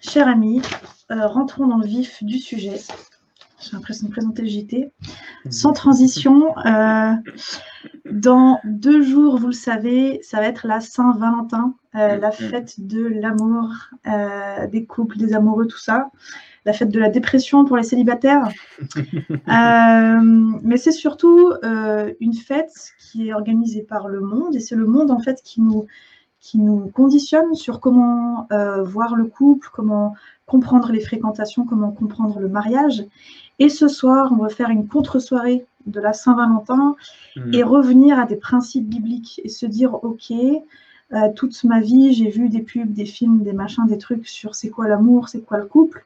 Chers amis, rentrons dans le vif du sujet. J'ai l'impression de présenter le JT. Sans transition, dans deux jours, vous le savez, ça va être la Saint-Valentin. Euh, la mm. fête de l'amour, euh, des couples, des amoureux, tout ça, la fête de la dépression pour les célibataires. Euh, mais c'est surtout une fête qui est organisée par le monde et c'est le monde en fait qui nous, qui nous conditionne sur comment voir le couple, comment comprendre les fréquentations, comment comprendre le mariage. Et ce soir, on va faire une contre-soirée de la Saint-Valentin mm. et revenir à des principes bibliques et se dire, OK, euh, toute ma vie, j'ai vu des pubs, des films, des machins, des trucs sur c'est quoi l'amour, c'est quoi le couple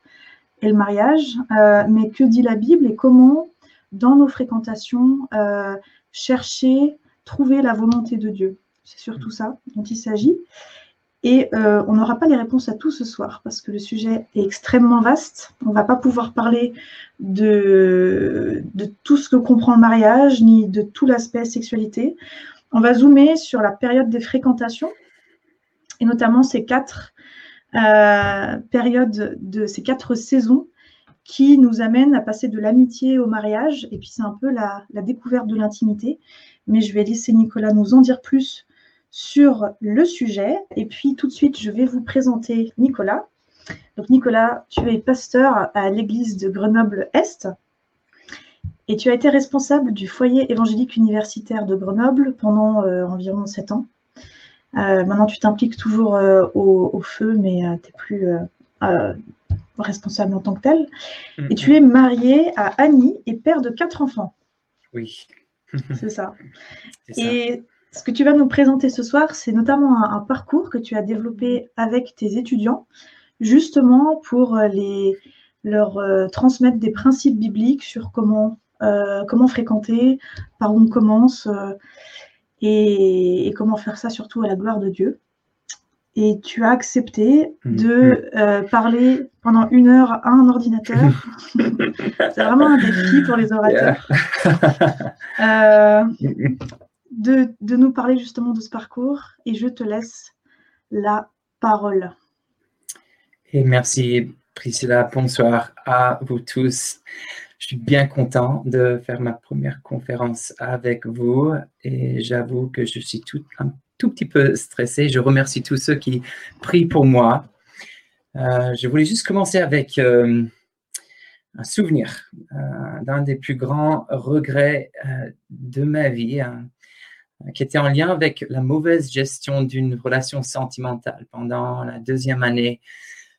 et le mariage. Euh, mais que dit la Bible et comment, dans nos fréquentations, euh, chercher, trouver la volonté de Dieu C'est surtout ça dont il s'agit. Et on n'aura pas les réponses à tout ce soir parce que le sujet est extrêmement vaste. On ne va pas pouvoir parler de, tout ce que comprend le mariage, ni de tout l'aspect sexualité. On va zoomer sur la période des fréquentations et notamment ces quatre euh, périodes de ces quatre saisons qui nous amènent à passer de l'amitié au mariage. Et puis c'est un peu la, découverte de l'intimité. Mais je vais laisser Nicolas nous en dire plus sur le sujet. Et puis tout de suite, je vais vous présenter Nicolas. Donc Nicolas, tu es pasteur à l'église de Grenoble-Est. Et tu as été responsable du foyer évangélique universitaire de Grenoble pendant euh, environ sept ans. Euh, maintenant, tu t'impliques toujours euh, au, feu, mais tu n'es plus responsable en tant que tel. Et tu es marié à Annie et père de quatre enfants. Oui. c'est ça. Et ce que tu vas nous présenter ce soir, c'est notamment un, parcours que tu as développé avec tes étudiants, justement pour les, leur transmettre des principes bibliques sur comment euh, comment fréquenter, par où on commence euh, et, comment faire ça surtout à la gloire de Dieu. Et tu as accepté mm. de euh, parler pendant une heure à un ordinateur. C'est vraiment un défi pour les orateurs. De, de nous parler justement de ce parcours et je te laisse la parole. Et merci Priscilla, bonsoir à vous tous. Je suis bien content de faire ma première conférence avec vous et j'avoue que je suis tout, un tout petit peu stressé. Je remercie tous ceux qui prient pour moi. Euh, je voulais juste commencer avec euh, un souvenir euh, d'un des plus grands regrets de ma vie, hein, qui était en lien avec la mauvaise gestion d'une relation sentimentale pendant la deuxième année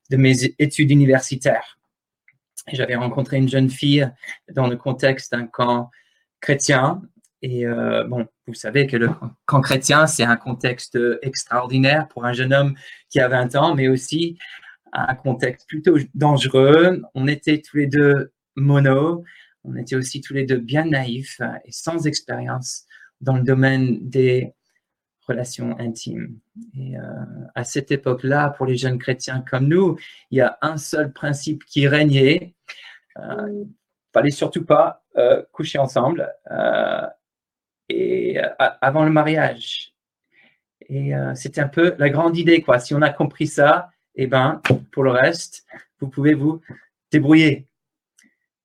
de mes études universitaires. J'avais rencontré une jeune fille dans le contexte d'un camp chrétien. Et euh, bon, vous savez que le camp chrétien, c'est un contexte extraordinaire pour un jeune homme qui a 20 ans, mais aussi un contexte plutôt dangereux. On était tous les deux mono, on était aussi tous les deux bien naïfs et sans expérience dans le domaine des relation intime. Et euh, à cette époque-là, pour les jeunes chrétiens comme nous, il y a un seul principe qui régnait. Euh, il fallait surtout pas euh, coucher ensemble euh, et avant le mariage. Et c'était un peu la grande idée, quoi. Si on a compris ça, et eh ben, pour le reste, vous pouvez vous débrouiller.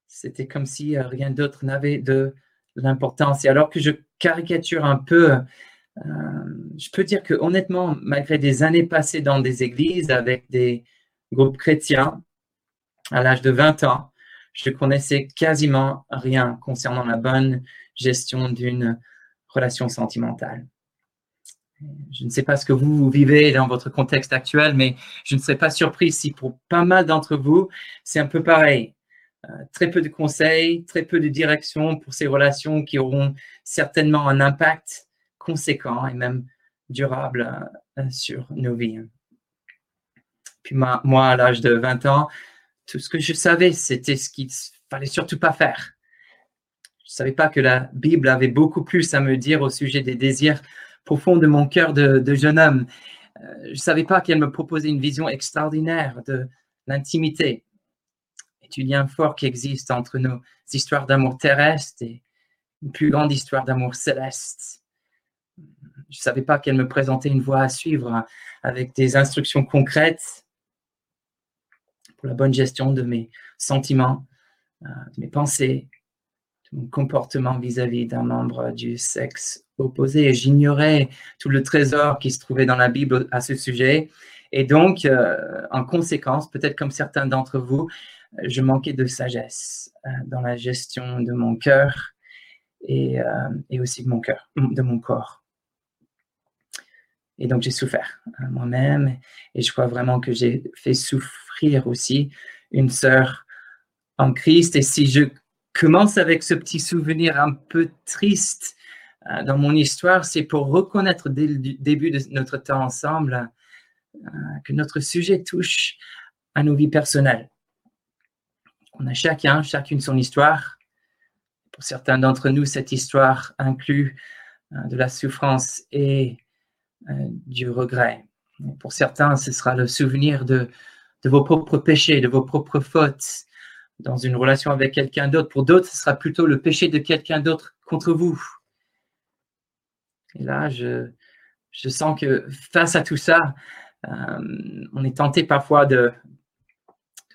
C'était comme si rien d'autre n'avait de l'importance. Et alors que je caricature un peu euh, je peux dire que honnêtement, malgré des années passées dans des églises avec des groupes chrétiens, à l'âge de 20 ans, je connaissais quasiment rien concernant la bonne gestion d'une relation sentimentale. Je ne sais pas ce que vous vivez dans votre contexte actuel, mais je ne serais pas surpris si pour pas mal d'entre vous, c'est un peu pareil. Euh, très peu de conseils, très peu de direction pour ces relations qui auront certainement un impact conséquent et même durable euh, sur nos vies. Puis moi, à l'âge de 20 ans, tout ce que je savais, c'était ce qu'il fallait surtout pas faire. Je ne savais pas que la Bible avait beaucoup plus à me dire au sujet des désirs profonds de mon cœur de, jeune homme. Euh, je ne savais pas qu'elle me proposait une vision extraordinaire de l'intimité du lien fort qui existe entre nos histoires d'amour terrestre et une plus grande histoire d'amour céleste. Je ne savais pas qu'elle me présentait une voie à suivre avec des instructions concrètes pour la bonne gestion de mes sentiments, euh, de mes pensées, de mon comportement vis-à-vis d'un membre du sexe opposé. J'ignorais tout le trésor qui se trouvait dans la Bible à ce sujet. Et donc, euh, en conséquence, peut-être comme certains d'entre vous, je manquais de sagesse euh, dans la gestion de mon cœur et, et aussi de mon cœur, de mon corps. Et donc, j'ai souffert moi-même et je crois vraiment que j'ai fait souffrir aussi une sœur en Christ. Et si je commence avec ce petit souvenir un peu triste euh, dans mon histoire, c'est pour reconnaître dès le début de notre temps ensemble euh, que notre sujet touche à nos vies personnelles. On a chacun, chacune son histoire. Pour certains d'entre nous, cette histoire inclut euh, de la souffrance et euh, du regret. Pour certains, ce sera le souvenir de, de vos propres péchés, de vos propres fautes dans une relation avec quelqu'un d'autre. Pour d'autres, ce sera plutôt le péché de quelqu'un d'autre contre vous. Et là, je, sens que face à tout ça, euh, on est tenté parfois de,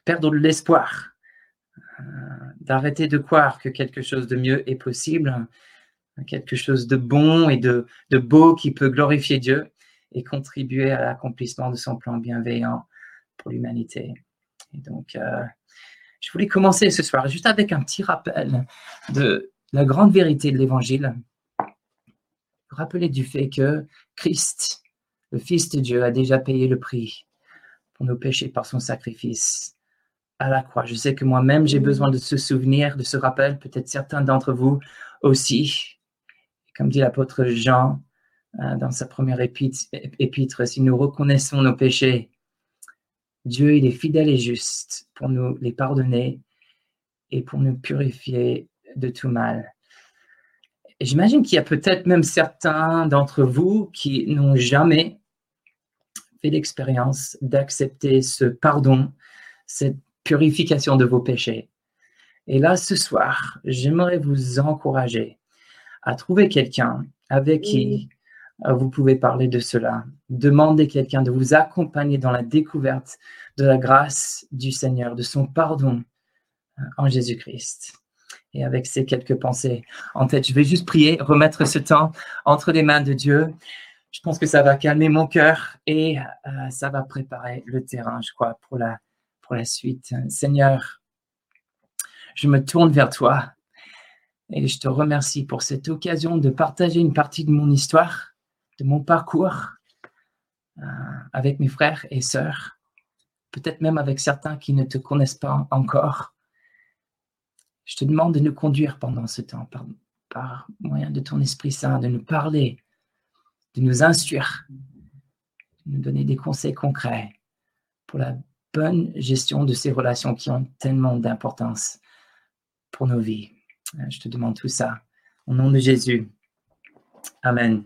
perdre de l'espoir, d'arrêter de croire que quelque chose de mieux est possible, quelque chose de bon et de, beau qui peut glorifier Dieu et contribuer à l'accomplissement de son plan bienveillant pour l'humanité. Et donc, euh, je voulais commencer ce soir juste avec un petit rappel de la grande vérité de l'Évangile. Rappeler du fait que Christ, le Fils de Dieu, a déjà payé le prix pour nos péchés par son sacrifice à la croix. Je sais que moi-même, j'ai besoin de ce souvenir, de ce rappel. Peut-être certains d'entre vous aussi. Comme dit l'apôtre Jean euh, dans sa première épître, si nous reconnaissons nos péchés, Dieu, il est fidèle et juste pour nous les pardonner et pour nous purifier de tout mal. J'imagine qu'il y a peut-être même certains d'entre vous qui n'ont jamais fait l'expérience d'accepter ce pardon, cette purification de vos péchés. Et là, ce soir, j'aimerais vous encourager à trouver quelqu'un avec qui euh, vous pouvez parler de cela. Demandez quelqu'un de vous accompagner dans la découverte de la grâce du Seigneur, de son pardon euh, en Jésus-Christ. Et avec ces quelques pensées en tête, je vais juste prier, remettre ce temps entre les mains de Dieu. Je pense que ça va calmer mon cœur et euh, ça va préparer le terrain, je crois, pour la, pour la suite. Seigneur, je me tourne vers toi et je te remercie pour cette occasion de partager une partie de mon histoire, de mon parcours euh, avec mes frères et sœurs, peut-être même avec certains qui ne te connaissent pas encore. Je te demande de nous conduire pendant ce temps par, par moyen de ton Esprit Saint, de nous parler, de nous instruire, de nous donner des conseils concrets pour la bonne gestion de ces relations qui ont tellement d'importance pour nos vies. Euh, je te demande tout ça. Au nom de Jésus. Amen.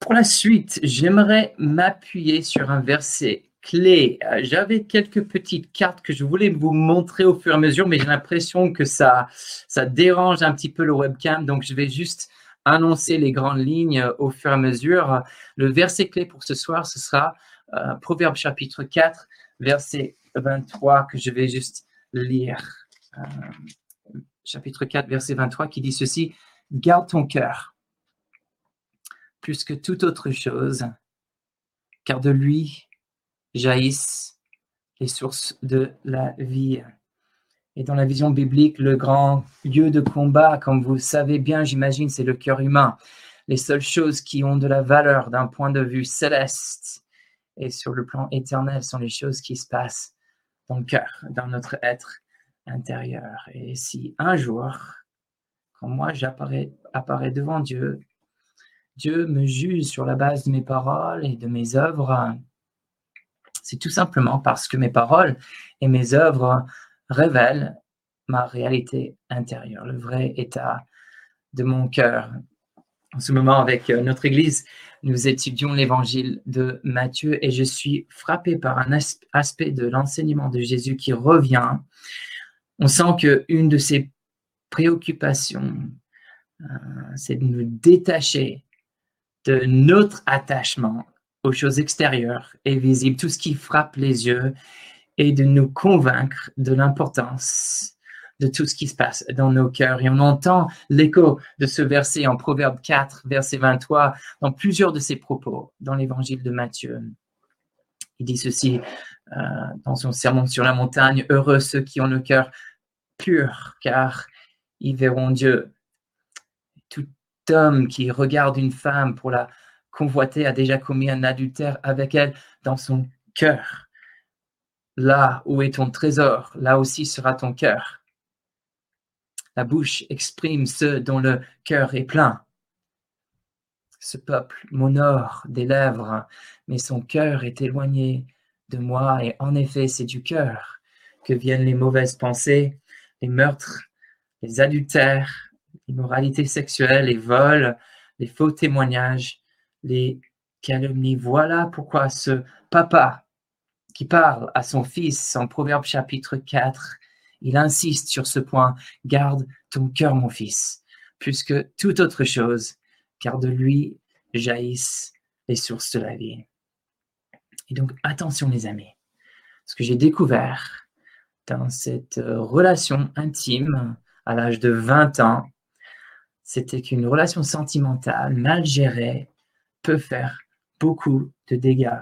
Pour la suite, j'aimerais m'appuyer sur un verset clé. Euh, j'avais quelques petites cartes que je voulais vous montrer au fur et à mesure, mais j'ai l'impression que ça, ça dérange un petit peu le webcam, donc je vais juste annoncer les grandes lignes au fur et à mesure. Le verset clé pour ce soir, ce sera euh, Proverbe chapitre 4, verset 23, que je vais juste lire euh, chapitre 4, verset 23, qui dit ceci, Garde ton cœur plus que toute autre chose, car de lui jaillissent les sources de la vie. Et dans la vision biblique, le grand lieu de combat, comme vous savez bien, j'imagine, c'est le cœur humain. Les seules choses qui ont de la valeur d'un point de vue céleste et sur le plan éternel sont les choses qui se passent dans le cœur, dans notre être intérieur. Et si un jour, quand moi j'apparais devant Dieu, Dieu me juge sur la base de mes paroles et de mes œuvres, C'est tout simplement parce que mes paroles et mes œuvres révèlent ma réalité intérieure, le vrai état de mon cœur. En ce moment, avec euh, notre Église, nous étudions l'évangile de Matthieu et je suis frappé par un aspect de l'enseignement de Jésus qui revient. On sent qu'une de ses préoccupations, euh, c'est de nous détacher de notre attachement aux choses extérieures et visibles, tout ce qui frappe les yeux, et de nous convaincre de l'importance de tout ce qui se passe dans nos cœurs. Et on entend l'écho de ce verset en Proverbe 4, verset 23, dans plusieurs de ses propos dans l'évangile de Matthieu. Il dit ceci euh, dans son sermon sur la montagne, Heureux ceux qui ont le cœur pur, car ils verront Dieu. Tout homme qui regarde une femme pour la convoiter a déjà commis un adultère avec elle dans son cœur. Là où est ton trésor, là aussi sera ton cœur. La bouche exprime ce dont le cœur est plein. Ce peuple m'honore des lèvres, mais son cœur est éloigné de moi, et en effet, c'est du cœur que viennent les mauvaises pensées, les meurtres, les adultères, l'immoralité sexuelle, les vols, les faux témoignages, les calomnies. Voilà pourquoi ce papa qui parle à son fils en Proverbe chapitre 4 il insiste sur ce point. Garde ton cœur, mon fils, plus que toute autre chose, car de lui jaillissent les sources de la vie. Et donc, attention, les amis. Ce que j'ai découvert dans cette relation intime à l'âge de 20 ans, c'était qu'une relation sentimentale mal gérée peut faire beaucoup de dégâts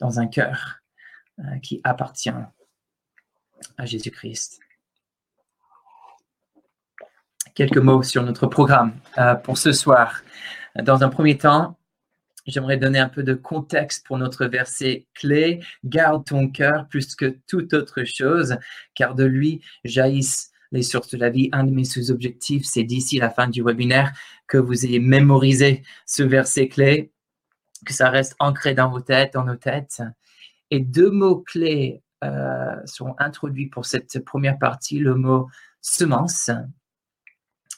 dans un cœur euh, qui appartient à Jésus-Christ quelques mots sur notre programme euh, pour ce soir. Dans un premier temps, j'aimerais donner un peu de contexte pour notre verset clé. Garde ton cœur plus que toute autre chose, car de lui jaillissent les sources de la vie. Un de mes sous-objectifs, c'est d'ici la fin du webinaire que vous ayez mémorisé ce verset clé, que ça reste ancré dans vos têtes, dans nos têtes. Et deux mots clés euh, sont introduits pour cette première partie, le mot semence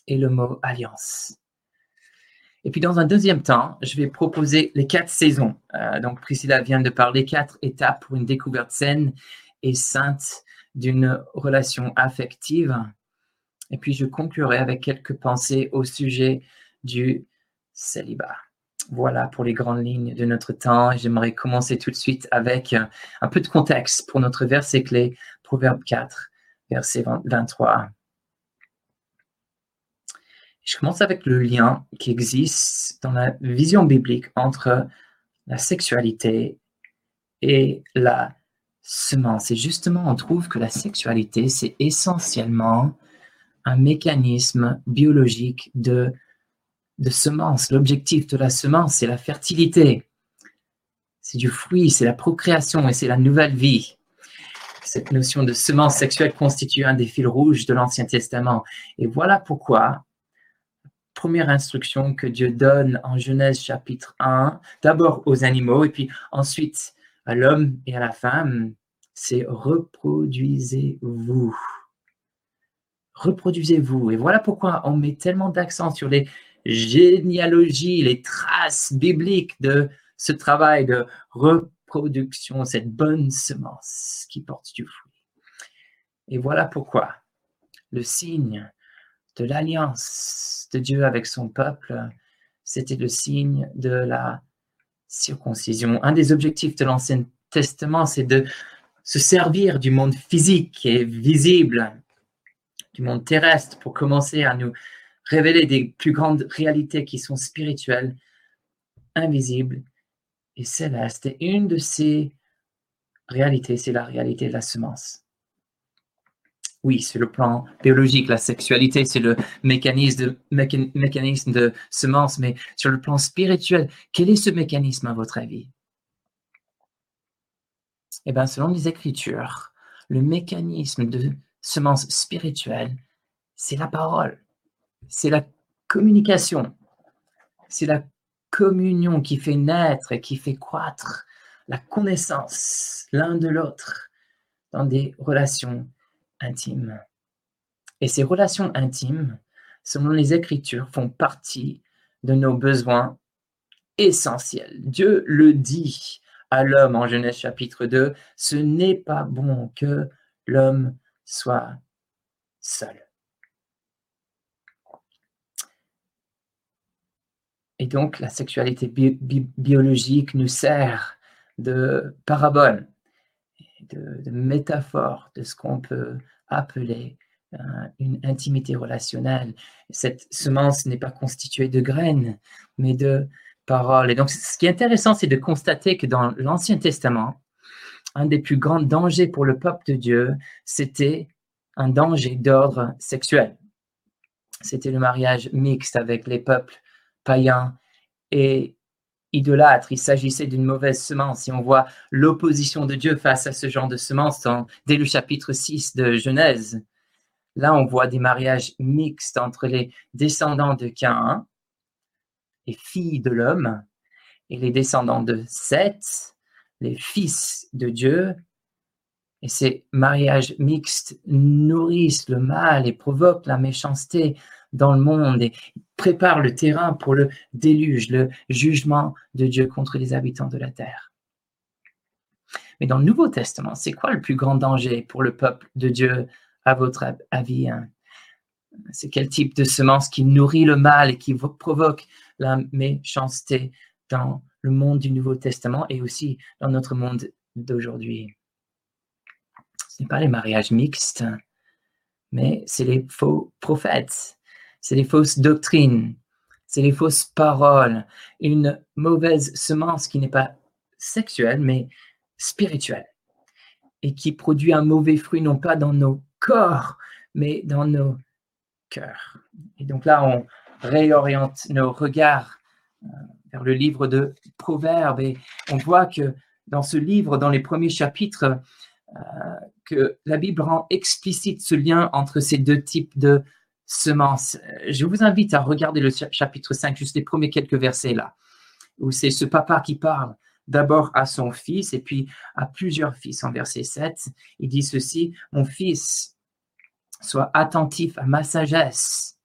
et le mot alliance. Et puis dans un deuxième temps, je vais proposer les quatre saisons. Euh, donc Priscilla vient de parler quatre étapes pour une découverte saine et sainte d'une relation affective. Et puis je conclurai avec quelques pensées au sujet du célibat. Voilà pour les grandes lignes de notre temps. J'aimerais commencer tout de suite avec un peu de contexte pour notre verset clé, Proverbe 4, verset 23. Je commence avec le lien qui existe dans la vision biblique entre la sexualité et la semence. Et justement, on trouve que la sexualité, c'est essentiellement un mécanisme biologique de, de semence. L'objectif de la semence, c'est la fertilité. C'est du fruit, c'est la procréation et c'est la nouvelle vie. Cette notion de semence sexuelle constitue un des fils rouges de l'Ancien Testament. Et voilà pourquoi première instruction que Dieu donne en Genèse chapitre 1, d'abord aux animaux et puis ensuite à l'homme et à la femme, c'est reproduisez-vous. Reproduisez-vous. Et voilà pourquoi on met tellement d'accent sur les généalogies, les traces bibliques de ce travail de reproduction, cette bonne semence qui porte du fruit. Et voilà pourquoi le signe de l'alliance de Dieu avec son peuple, c'était le signe de la circoncision. Un des objectifs de l'Ancien Testament, c'est de se servir du monde physique et visible, du monde terrestre, pour commencer à nous révéler des plus grandes réalités qui sont spirituelles, invisibles et célestes. Et une de ces réalités, c'est la réalité de la semence oui, sur le plan biologique, la sexualité, c'est le mécanisme de, mécanisme de semence, mais sur le plan spirituel, quel est ce mécanisme à votre avis? Eh bien, selon les Écritures, le mécanisme de semence spirituelle, c'est la parole, c'est la communication, c'est la communion qui fait naître et qui fait croître la connaissance l'un de l'autre dans des relations intimes. Et ces relations intimes, selon les Écritures, font partie de nos besoins essentiels. Dieu le dit à l'homme en Genèse chapitre 2, ce n'est pas bon que l'homme soit seul. Et donc, la sexualité biologique nous sert de parabole, de, de métaphore de ce qu'on peut appeler euh, une intimité relationnelle. Cette semence n'est pas constituée de graines, mais de paroles. Et donc, ce qui est intéressant, c'est de constater que dans l'Ancien Testament, un des plus grands dangers pour le peuple de Dieu, c'était un danger d'ordre sexuel. C'était le mariage mixte avec les peuples païens et Il s'agissait d'une mauvaise semence. Et on voit l'opposition de Dieu face à ce genre de semence dès le chapitre 6 de Genèse. Là, on voit des mariages mixtes entre les descendants de Cain, les filles de l'homme, et les descendants de Seth, les fils de Dieu. Et ces mariages mixtes nourrissent le mal et provoquent la méchanceté dans le monde et préparent le terrain pour le déluge, le jugement de Dieu contre les habitants de la terre. Mais dans le Nouveau Testament, c'est quoi le plus grand danger pour le peuple de Dieu, à votre avis hein? C'est quel type de semence qui nourrit le mal et qui provoque la méchanceté dans le monde du Nouveau Testament et aussi dans notre monde d'aujourd'hui? Ce n'est pas les mariages mixtes, mais c'est les faux prophètes c'est les fausses doctrines, c'est les fausses paroles, une mauvaise semence qui n'est pas sexuelle, mais spirituelle, et qui produit un mauvais fruit non pas dans nos corps, mais dans nos cœurs. Et donc là, on réoriente nos regards euh, vers le livre de Proverbes, et on voit que dans ce livre, dans les premiers chapitres, euh, que la Bible rend explicite ce lien entre ces deux types de semence. Je vous invite à regarder le chapitre 5, juste les premiers quelques versets là, où c'est ce papa qui parle d'abord à son fils et puis à plusieurs fils. En verset 7, il dit ceci, Mon fils, sois attentif à ma sagesse,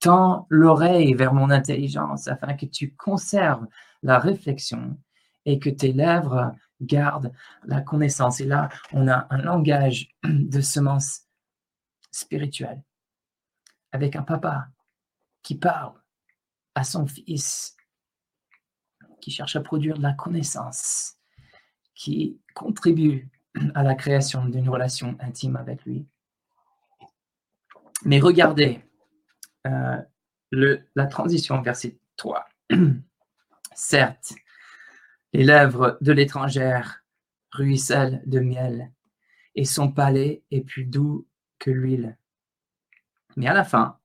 tends l'oreille vers mon intelligence afin que tu conserves la réflexion et que tes lèvres gardent la connaissance. Et là, on a un langage de semence spirituelle avec un papa qui parle à son fils, qui cherche à produire de la connaissance, qui contribue à la création d'une relation intime avec lui. Mais regardez euh, la transition verset 3. Certes, les lèvres de l'étrangère ruissellent de miel, et son palais est plus doux que l'huile. Mais à la fin,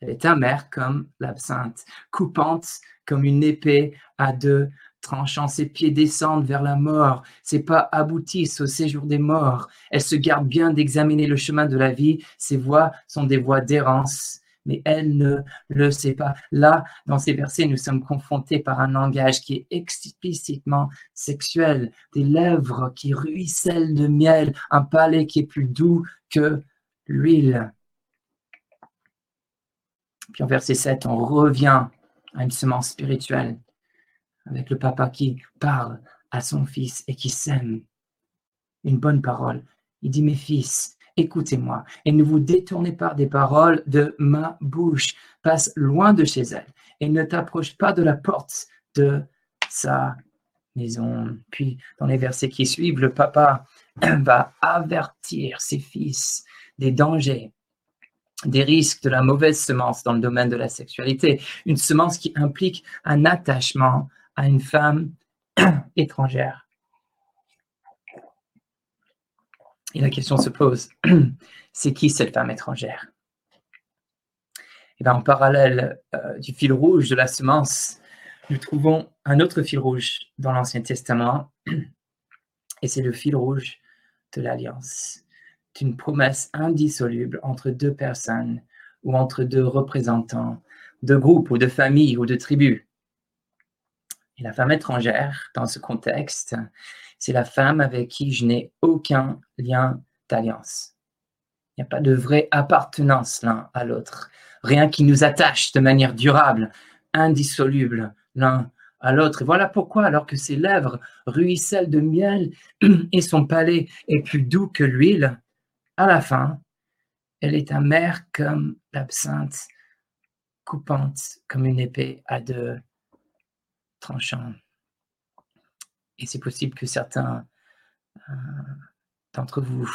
elle est amère comme l'absinthe, coupante comme une épée à deux tranchants. Ses pieds descendent vers la mort. Ses pas aboutissent au séjour des morts. Elle se garde bien d'examiner le chemin de la vie. Ses voies sont des voies d'errance. Mais elle ne le sait pas. Là, dans ces versets, nous sommes confrontés par un langage qui est explicitement sexuel, des lèvres qui ruissellent de miel, un palais qui est plus doux que l'huile. Puis en verset 7, on revient à une semence spirituelle avec le papa qui parle à son fils et qui sème une bonne parole. Il dit, mes fils, écoutez-moi et ne vous détournez pas des paroles de ma bouche. Passe loin de chez elle et ne t'approche pas de la porte de sa maison. Puis, dans les versets qui suivent, le papa va avertir ses fils des dangers des risques de la mauvaise semence dans le domaine de la sexualité, une semence qui implique un attachement à une femme étrangère. Et la question se pose, c'est qui cette femme étrangère? Et eh bien, En parallèle euh, du fil rouge de la semence, nous trouvons un autre fil rouge dans l'Ancien Testament, et c'est le fil rouge de l'alliance une promesse indissoluble entre deux personnes ou entre deux représentants de groupes ou de familles ou de tribus. Et la femme étrangère, dans ce contexte, c'est la femme avec qui je n'ai aucun lien d'alliance. Il n'y a pas de vraie appartenance l'un à l'autre. Rien qui nous attache de manière durable, indissoluble l'un à l'autre. Et voilà pourquoi, alors que ses lèvres ruissellent de miel et son palais est plus doux que l'huile, à la fin, elle est amère comme l'absinthe, coupante comme une épée à deux tranchants. Et c'est possible que certains euh, d'entre vous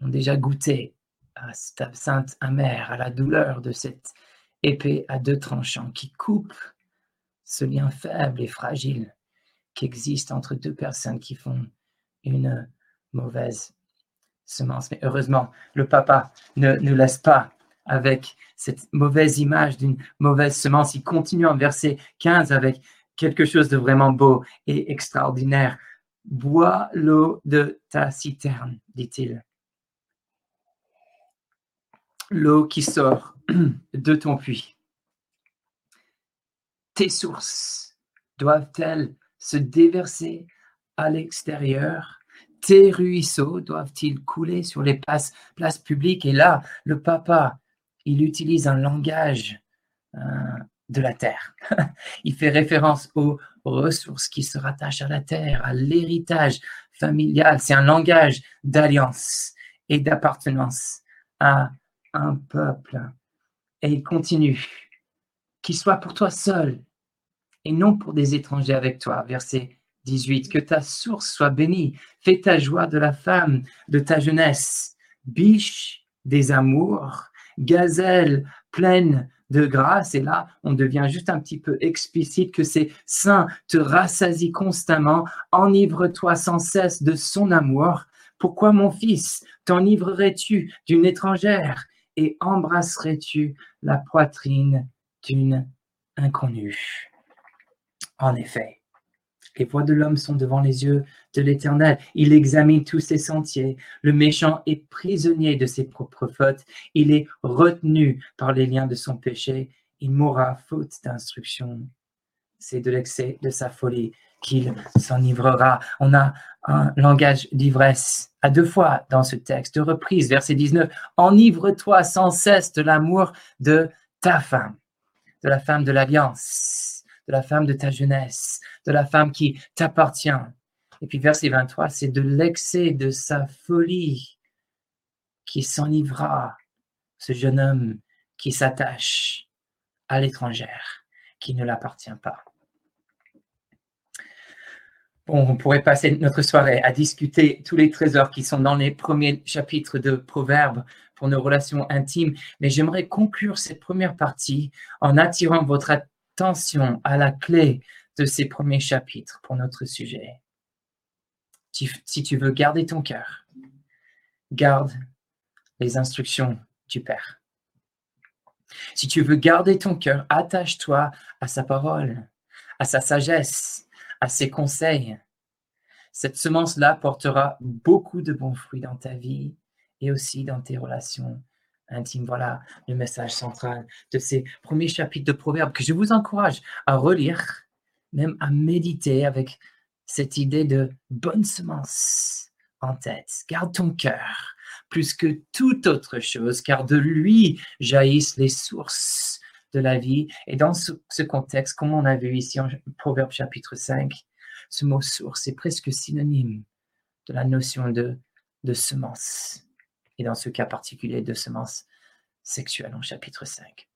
ont déjà goûté à cette absinthe amère, à la douleur de cette épée à deux tranchants qui coupe ce lien faible et fragile qui existe entre deux personnes qui font une mauvaise semence. Mais heureusement, le papa ne nous laisse pas avec cette mauvaise image d'une mauvaise semence. Il continue en verset 15 avec quelque chose de vraiment beau et extraordinaire. Bois l'eau de ta citerne, dit-il. L'eau qui sort de ton puits tes sources doivent-elles se déverser à l'extérieur? Tes ruisseaux doivent-ils couler sur les places, publiques? Et là, le papa, il utilise un langage euh, de la terre. il fait référence aux ressources qui se rattachent à la terre, à l'héritage familial. C'est un langage d'alliance et d'appartenance à un peuple. Et il continue qu'il soit pour toi seul et non pour des étrangers avec toi. Verset 18. Que ta source soit bénie. Fais ta joie de la femme de ta jeunesse. Biche des amours, gazelle pleine de grâce. Et là, on devient juste un petit peu explicite que ces saints te rassasient constamment. Enivre-toi sans cesse de son amour. Pourquoi, mon fils, t'enivrerais-tu d'une étrangère? Et embrasserais-tu la poitrine d'une inconnue? En effet, les voies de l'homme sont devant les yeux de l'Éternel. Il examine tous ses sentiers. Le méchant est prisonnier de ses propres fautes. Il est retenu par les liens de son péché. Il mourra faute d'instruction. C'est de l'excès de sa folie qu'il s'enivrera. On a un langage d'ivresse à deux fois dans ce texte, de reprise, verset 19. Enivre-toi sans cesse de l'amour de ta femme de la femme de l'alliance, de la femme de ta jeunesse, de la femme qui t'appartient. Et puis verset 23, c'est de l'excès de sa folie qui s'enivra ce jeune homme qui s'attache à l'étrangère, qui ne l'appartient pas. Bon, on pourrait passer notre soirée à discuter tous les trésors qui sont dans les premiers chapitres de Proverbes pour nos relations intimes, mais j'aimerais conclure cette première partie en attirant votre attention à la clé de ces premiers chapitres pour notre sujet. Si tu veux garder ton cœur, garde les instructions du Père. Si tu veux garder ton cœur, attache-toi à sa parole, à sa sagesse, à ses conseils. Cette semence-là portera beaucoup de bons fruits dans ta vie et aussi dans tes relations intimes. Voilà le message central de ces premiers chapitres de Proverbes que je vous encourage à relire, même à méditer avec cette idée de bonne semence en tête. Garde ton cœur plus que toute autre chose, car de lui jaillissent les sources de la vie. Et dans ce, contexte, comme on a vu ici en Proverbe chapitre 5, ce mot source est presque synonyme de la notion de, de semence et dans ce cas particulier de semences sexuelles en chapitre 5.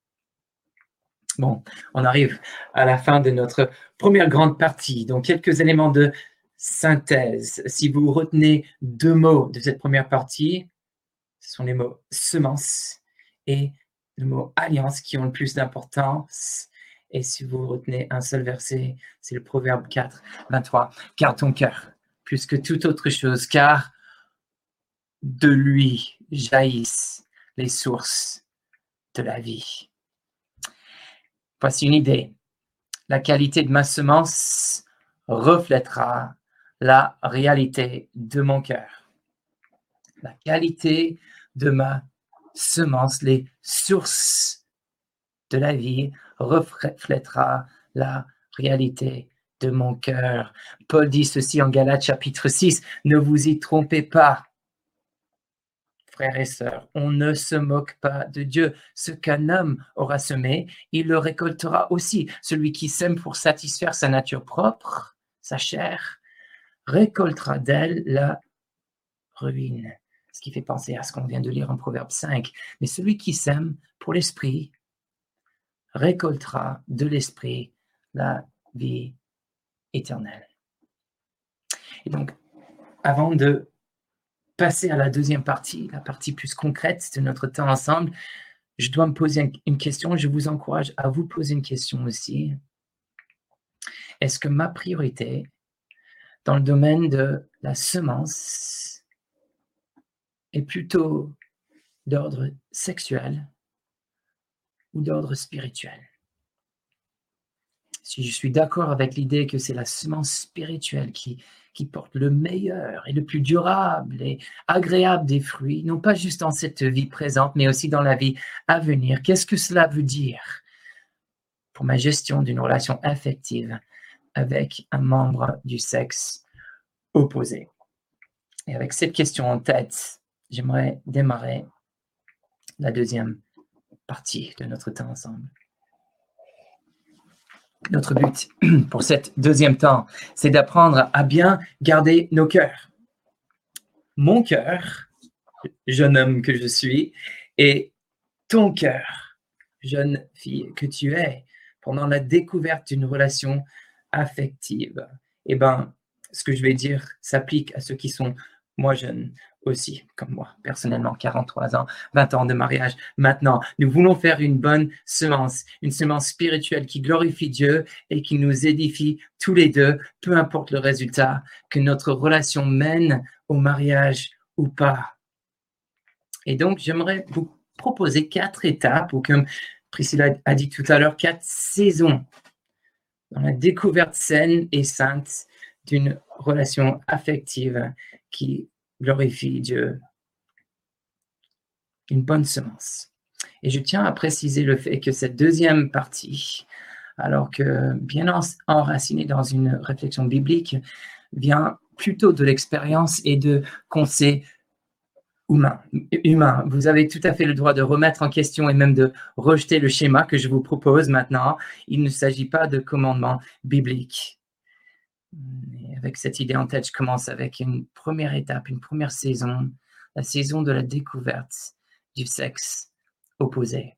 Bon, on arrive à la fin de notre première grande partie. Donc, quelques éléments de synthèse. Si vous retenez deux mots de cette première partie, ce sont les mots semence et le mot alliance qui ont le plus d'importance. Et si vous retenez un seul verset, c'est le Proverbe 4, 23. Car ton cœur, plus que toute autre chose, car de lui jaillissent les sources de la vie. Voici une idée. La qualité de ma semence reflètera la réalité de mon cœur. La qualité de ma semence, les sources de la vie reflètera la réalité de mon cœur. Paul dit ceci en Galates chapitre 6, ne vous y trompez pas. Frères et sœurs, on ne se moque pas de Dieu. Ce qu'un homme aura semé, il le récoltera aussi. Celui qui sème pour satisfaire sa nature propre, sa chair, récoltera d'elle la ruine. Ce qui fait penser à ce qu'on vient de lire en Proverbe 5. Mais celui qui sème pour l'esprit récoltera de l'esprit la vie éternelle. Et donc, avant de passer à la deuxième partie, la partie plus concrète de notre temps ensemble, je dois me poser une question. Je vous encourage à vous poser une question aussi. Est-ce que ma priorité dans le domaine de la semence est plutôt d'ordre sexuel ou d'ordre spirituel? Si je suis d'accord avec l'idée que c'est la semence spirituelle qui, porte le meilleur et le plus durable et agréable des fruits, non pas juste dans cette vie présente, mais aussi dans la vie à venir. Qu'est-ce que cela veut dire pour ma gestion d'une relation affective avec un membre du sexe opposé? Et avec cette question en tête, j'aimerais démarrer la deuxième partie de notre temps ensemble. Notre but pour cette deuxième temps, c'est d'apprendre à bien garder nos cœurs. Mon cœur, jeune homme que je suis, et ton cœur, jeune fille que tu es, pendant la découverte d'une relation affective. Eh bien, ce que je vais dire s'applique à ceux qui sont moins jeunes aussi, comme moi, personnellement, 43 ans, 20 ans de mariage. Maintenant, nous voulons faire une bonne semence, une semence spirituelle qui glorifie Dieu et qui nous édifie tous les deux, peu importe le résultat, que notre relation mène au mariage ou pas. Et donc, j'aimerais vous proposer quatre étapes, ou comme Priscilla a dit tout à l'heure, quatre saisons dans la découverte saine et sainte d'une relation affective qui glorifie Dieu. Une bonne semence. Et je tiens à préciser le fait que cette deuxième partie, alors que bien enracinée dans une réflexion biblique, vient plutôt de l'expérience et de conseils humain, humain. Vous avez tout à fait le droit de remettre en question et même de rejeter le schéma que je vous propose maintenant. Il ne s'agit pas de commandement avec cette idée en tête, je commence avec une première étape, une première saison, la saison de la découverte du sexe opposé.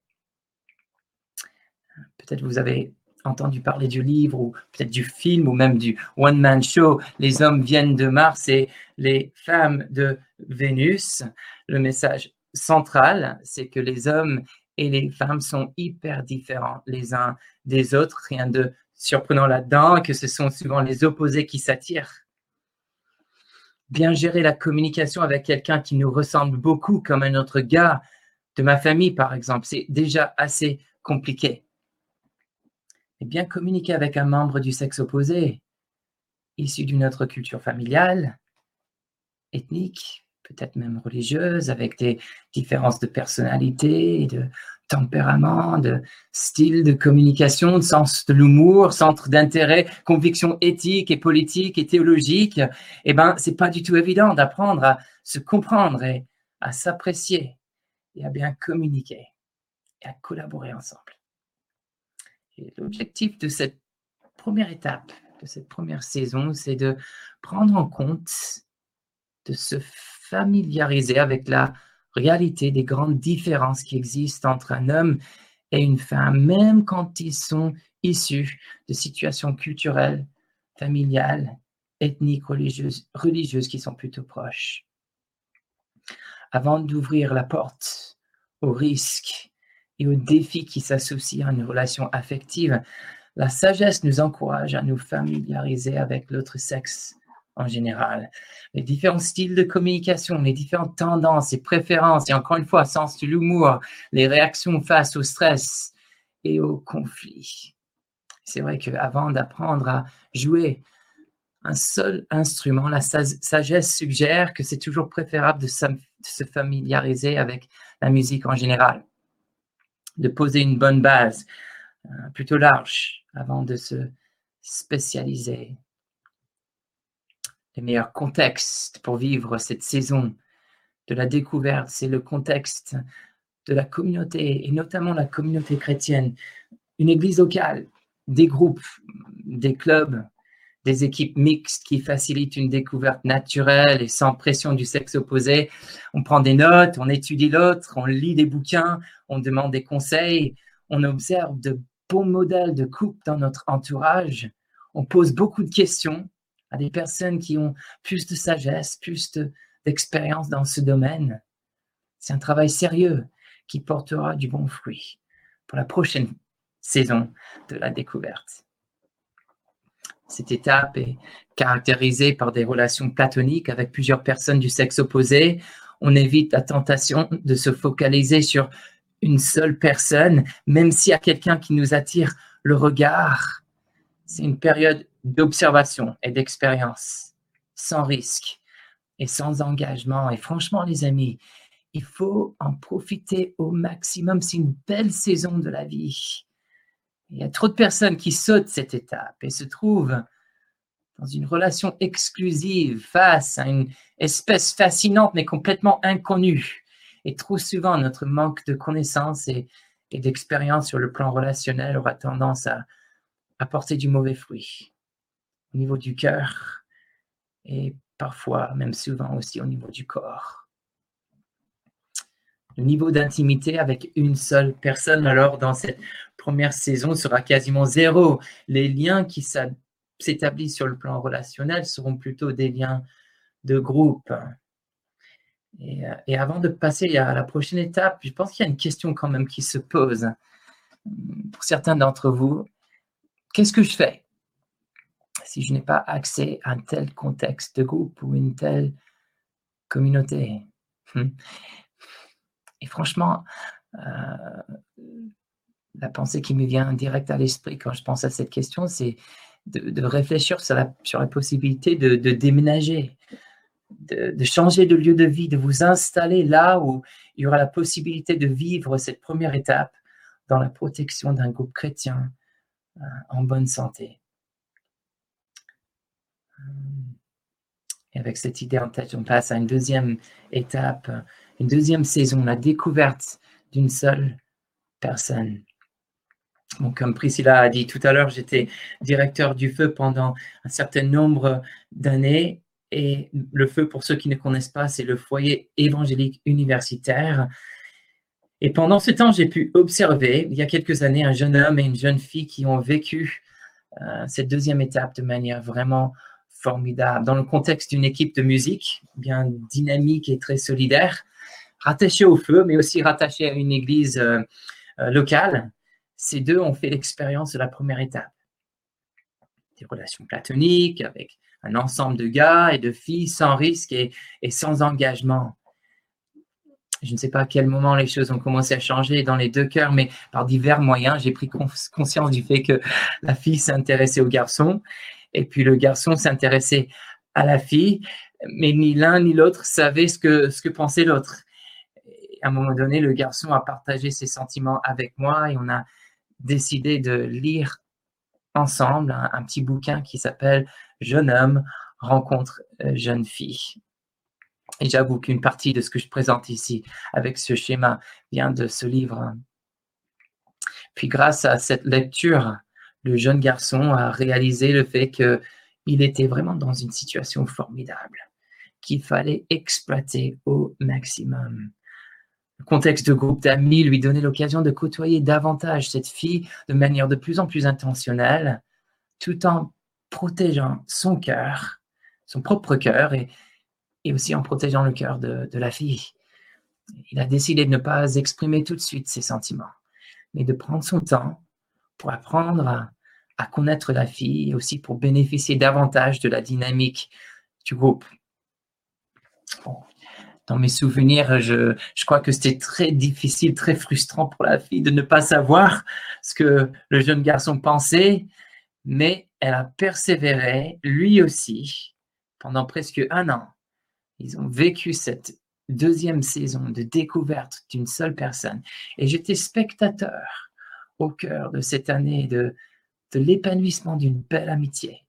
Peut-être vous avez entendu parler du livre ou peut-être du film ou même du one-man show, les hommes viennent de Mars et les femmes de Vénus. Le message central, c'est que les hommes et les femmes sont hyper différents les uns des autres. Rien de surprenant là-dedans, que ce sont souvent les opposés qui s'attirent. Bien gérer la communication avec quelqu'un qui nous ressemble beaucoup, comme un autre gars de ma famille, par exemple, c'est déjà assez compliqué et bien communiquer avec un membre du sexe opposé, issu d'une autre culture familiale, ethnique, peut-être même religieuse, avec des différences de personnalité, de tempérament, de style de communication, de sens de l'humour, centre d'intérêt, conviction éthique et politique et théologique, eh ben, c'est pas du tout évident d'apprendre à se comprendre et à s'apprécier et à bien communiquer et à collaborer ensemble. L'objectif de cette première étape, de cette première saison, c'est de prendre en compte, de se familiariser avec la réalité des grandes différences qui existent entre un homme et une femme, même quand ils sont issus de situations culturelles, familiales, ethniques, religieuses, religieuses qui sont plutôt proches. Avant d'ouvrir la porte au risque et aux défis qui s'associent à une relation affective, la sagesse nous encourage à nous familiariser avec l'autre sexe en général. Les différents styles de communication, les différentes tendances et préférences, et encore une fois, sens de l'humour, les réactions face au stress et au conflit. C'est vrai qu'avant d'apprendre à jouer un seul instrument, la sagesse suggère que c'est toujours préférable de se familiariser avec la musique en général de poser une bonne base, euh, plutôt large, avant de se spécialisés. Le meilleur contexte pour vivre cette saison de la découverte, c'est le contexte de la communauté, et notamment la communauté chrétienne, une église locale, des groupes, des clubs, des équipes mixtes qui facilitent une découverte naturelle et sans pression du sexe opposé. On prend des notes, on étudie l'autre, on lit des bouquins, on demande des conseils, on observe de bons modèles de couple dans notre entourage, on pose beaucoup de questions à des personnes qui ont plus de sagesse, plus d'expérience dans ce domaine. C'est un travail sérieux qui portera du bon fruit pour la prochaine saison de la découverte. Cette étape est caractérisée par des relations platoniques avec plusieurs personnes du sexe opposé. On évite la tentation de se focaliser sur une seule personne, même s'il y a quelqu'un qui nous attire le regard. C'est une période d'observation et d'expérience, sans risque et sans engagement. Et franchement, les amis, il faut en profiter au maximum. C'est une belle saison de la vie. Il y a trop de personnes qui sautent cette étape et se trouvent dans une relation exclusive face à une espèce fascinante mais complètement inconnue. Et trop souvent, notre manque de connaissances et, d'expérience sur le plan relationnel aura tendance à apporter du mauvais fruit au niveau du cœur et parfois, même souvent aussi au niveau du corps. Le niveau d'intimité avec une seule personne, alors dans cette première saison, sera quasiment zéro. Les liens qui s'établissent sur le plan relationnel seront plutôt des liens de groupe. Et, euh, et, avant de passer à la prochaine étape, je pense qu'il y a une question quand même qui se pose pour certains d'entre vous. Qu'est-ce que je fais? Si je n'ai pas accès à un tel contexte de groupe ou une telle communauté hmm. Et franchement, euh, la pensée qui me vient direct à l'esprit quand je pense à cette question, c'est de, réfléchir sur la, sur la possibilité de, déménager, de, changer de lieu de vie, de vous installer là où il y aura la possibilité de vivre cette première étape dans la protection d'un groupe chrétien euh, en bonne santé. Et avec cette idée en tête, on passe à une deuxième étape, une deuxième saison, la découverte d'une seule personne. comme Priscilla a dit tout à l'heure, j'étais directeur du feu pendant un certain nombre d'années. Et le feu, pour ceux qui ne connaissent pas, c'est le foyer évangélique universitaire. Et pendant ce temps, j'ai pu observer, il y a quelques années, un jeune homme et une jeune fille qui ont vécu euh, cette deuxième étape de manière vraiment formidable. Dans le contexte d'une équipe de musique bien dynamique et très solidaire, rattachée au feu, mais aussi rattachée à une église euh, euh, locale, ces deux ont fait l'expérience de la première étape. Des relations platoniques avec un ensemble de gars et de filles sans risque et, sans engagement. Je ne sais pas à quel moment les choses ont commencé à changer dans les deux cœurs, mais par divers moyens, j'ai pris conscience du fait que la fille s'intéressait au garçon et puis le garçon s'intéressait à la fille, mais ni l'un ni l'autre savait ce que, ce que pensait l'autre. À un moment donné, le garçon a partagé ses sentiments avec moi et on a décidé de lire ensemble un, petit bouquin qui s'appelle Jeune homme rencontre euh, jeune fille. Et j'avoue qu'une partie de ce que je présente ici avec ce schéma vient de ce livre. Puis grâce à cette lecture, le jeune garçon a réalisé le fait qu'il était vraiment dans une situation formidable, qu'il fallait exploiter au maximum. Le contexte de groupe d'amis lui donnait l'occasion de côtoyer davantage cette fille de manière de plus en plus intentionnelle, tout en protégeant son cœur, son propre cœur, et, aussi en protégeant le cœur de la fille. Il a décidé de ne pas exprimer tout de suite ses sentiments, mais de prendre son temps pour apprendre à, connaître la fille et aussi pour bénéficier davantage de la dynamique du groupe. Dans mes souvenirs, je, je crois que c'était très difficile, très frustrant pour la fille de ne pas savoir ce que le jeune garçon pensait, mais elle a persévéré, lui aussi, pendant presque un an. Ils ont vécu cette deuxième saison de découverte d'une seule personne. Et j'étais spectateur au cœur de cette année de, de l'épanouissement d'une belle amitié,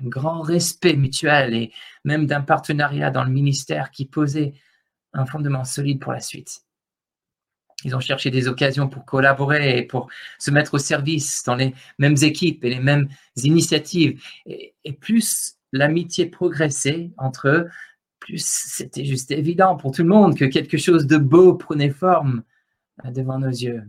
un grand respect mutuel et même d'un partenariat dans le ministère qui posait un fondement solide pour la suite. Ils ont cherché des occasions pour collaborer et pour se mettre au service dans les mêmes équipes et les mêmes initiatives. Et, plus l'amitié progressait entre eux, plus c'était juste évident pour tout le monde que quelque chose de beau prenait forme euh, devant nos yeux.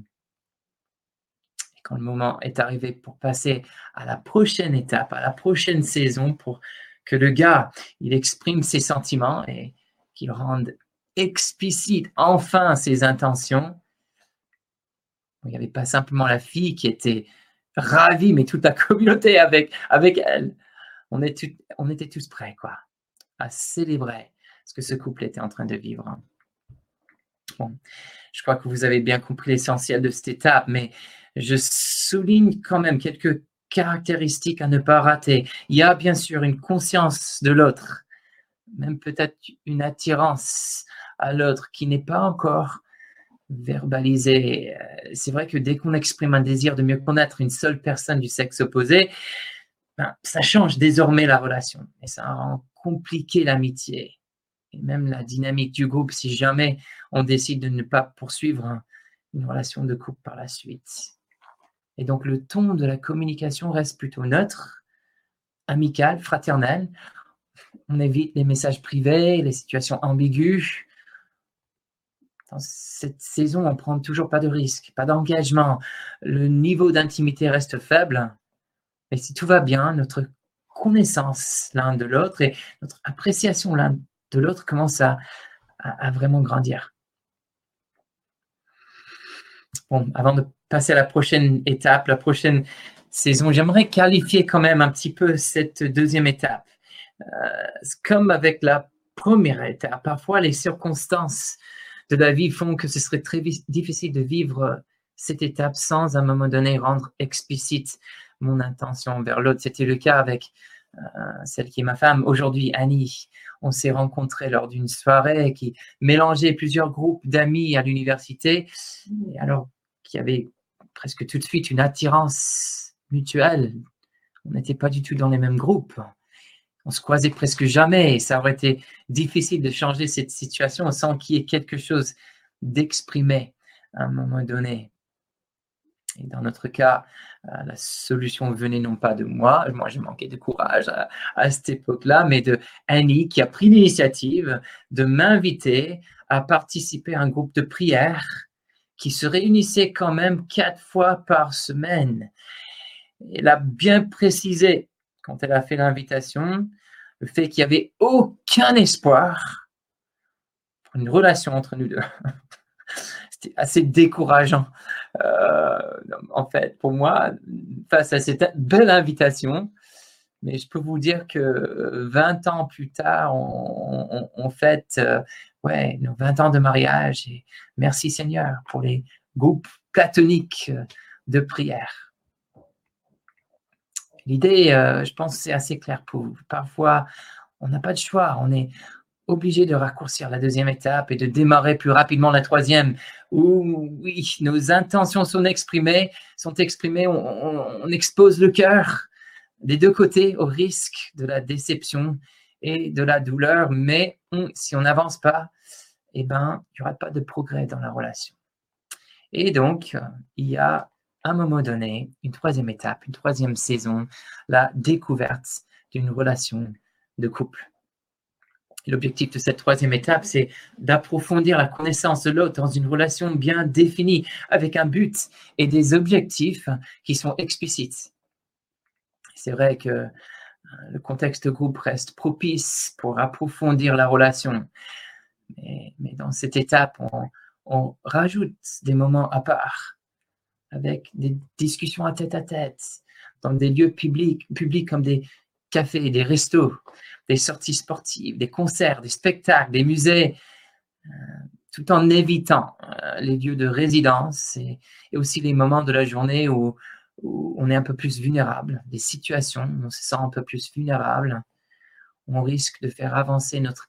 Quand le moment est arrivé pour passer à la prochaine étape, à la prochaine saison, pour que le gars, il exprime ses sentiments et qu'il rende explicite enfin ses intentions, il n'y avait pas simplement la fille qui était ravie, mais toute la communauté avec, avec elle. On, est on était tous prêts, quoi, à célébrer ce que ce couple était en train de vivre. Bon, je crois que vous avez bien compris l'essentiel de cette étape, mais je souligne quand même quelques caractéristiques à ne pas rater. Il y a bien sûr une conscience de l'autre, même peut-être une attirance à l'autre qui n'est pas encore verbaliser. Euh, c'est vrai que dès qu'on exprime un désir de mieux connaître une seule personne du sexe opposé, ben, ça change désormais la relation et ça rend compliqué l'amitié et même la dynamique du groupe si jamais on décide de ne pas poursuivre une relation de couple par la suite. Et donc le ton de la communication reste plutôt neutre, amical, fraternel. On évite les messages privés, les situations ambiguës cette saison, on prend toujours pas de risque, pas d'engagement. Le niveau d'intimité reste faible. Mais si tout va bien, notre connaissance l'un de l'autre et notre appréciation l'un de l'autre commence à, vraiment grandir. Bon, avant de passer à la prochaine étape, la prochaine saison, j'aimerais qualifier quand même un petit peu cette deuxième étape. Euh, comme avec la première étape, parfois les circonstances de la vie font que ce serait très difficile de vivre cette étape sans à un moment donné rendre explicite mon intention vers l'autre. C'était le cas avec celle qui est ma femme aujourd'hui, Annie. On s'est rencontrés lors d'une soirée qui mélangeait plusieurs groupes d'amis à l'université, alors qu'il y avait presque tout de suite une attirance mutuelle. On n'était pas du tout dans les mêmes groupes on se croisait presque jamais et ça aurait été difficile de changer cette situation sans qu'il y ait quelque chose d'exprimé à un moment donné. Et dans notre cas, euh, la solution venait non pas de moi, moi j'ai manqué de courage à, cette époque-là, mais de Annie qui a pris l'initiative de m'inviter à participer à un groupe de prière qui se réunissait quand même quatre fois par semaine. Elle a bien précisé quand elle a fait l'invitation, le fait qu'il n'y avait aucun espoir pour une relation entre nous deux. C'était assez décourageant, en fait, pour moi, face à cette belle invitation. Mais je peux vous dire que 20 ans plus tard, on, fête euh, ouais, nos 20 ans de mariage. Et merci Seigneur pour les groupes platoniques de prière. L'idée, euh, je pense, c'est assez clair pour vous. Parfois, on n'a pas de choix. On est obligé de raccourcir la deuxième étape et de démarrer plus rapidement la troisième. Où, oui, nos intentions sont exprimées, sont exprimées, on, expose le cœur des deux côtés au risque de la déception et de la douleur. Mais si on n'avance pas, eh ben, il n'y aura pas de progrès dans la relation. Et donc, il y a à un moment donné, une troisième étape, une troisième saison, la découverte d'une relation de couple. L'objectif de cette troisième étape, c'est d'approfondir la connaissance de l'autre dans une relation bien définie, avec un but et des objectifs qui sont explicites. C'est vrai que euh, le contexte groupe reste propice pour approfondir la relation. Mais, dans cette étape, on rajoute des moments à part avec des discussions à tête à tête, dans des lieux publics, publics comme des cafés, des restos, des sorties sportives, des concerts, des spectacles, des musées, euh, tout en évitant euh, les lieux de résidence et, aussi les moments de la journée où, où, on est un peu plus vulnérable, des situations où on se sent un peu plus vulnérable, où on risque de faire avancer notre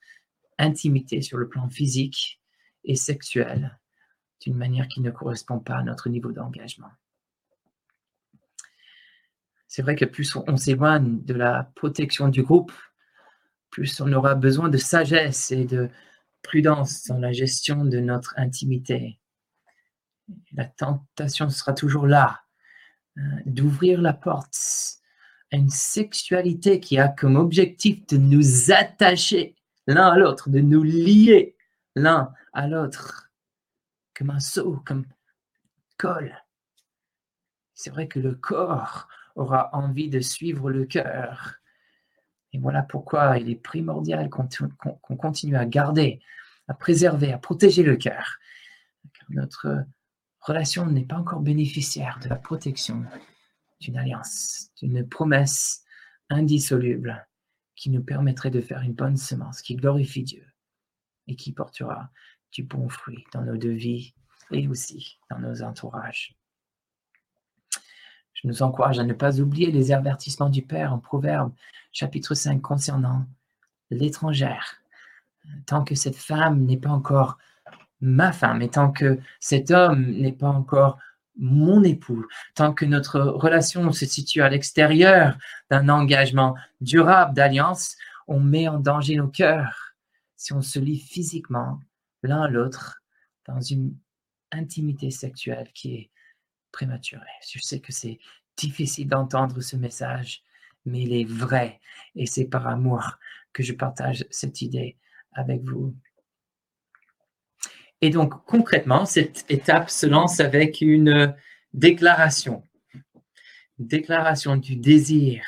intimité sur le plan physique et sexuel d'une manière qui ne correspond pas à notre niveau d'engagement. C'est vrai que plus on s'éloigne de la protection du groupe, plus on aura besoin de sagesse et de prudence dans la gestion de notre intimité. La tentation sera toujours là, euh, d'ouvrir la porte à une sexualité qui a comme objectif de nous attacher l'un à l'autre, de nous lier l'un à l'autre, comme un seau, comme col. C'est vrai que le corps aura envie de suivre le cœur. Et voilà pourquoi il est primordial qu'on continue à garder, à préserver, à protéger le cœur. Car notre relation n'est pas encore bénéficiaire de la protection d'une alliance, d'une promesse indissoluble qui nous permettrait de faire une bonne semence qui glorifie Dieu et qui portera du bon fruit dans nos deux vies et aussi dans nos entourages. Je nous encourage à ne pas oublier les avertissements du Père en Proverbe chapitre 5 concernant l'étrangère. Tant que cette femme n'est pas encore ma femme et tant que cet homme n'est pas encore mon époux, tant que notre relation se situe à l'extérieur d'un engagement durable d'alliance, on met en danger nos cœurs si on se lie physiquement l'un à l'autre dans une intimité sexuelle qui est prématurée. Je sais que c'est difficile d'entendre ce message, mais il est vrai et c'est par amour que je partage cette idée avec vous. Et donc, concrètement, cette étape se lance avec une déclaration. déclaration du désir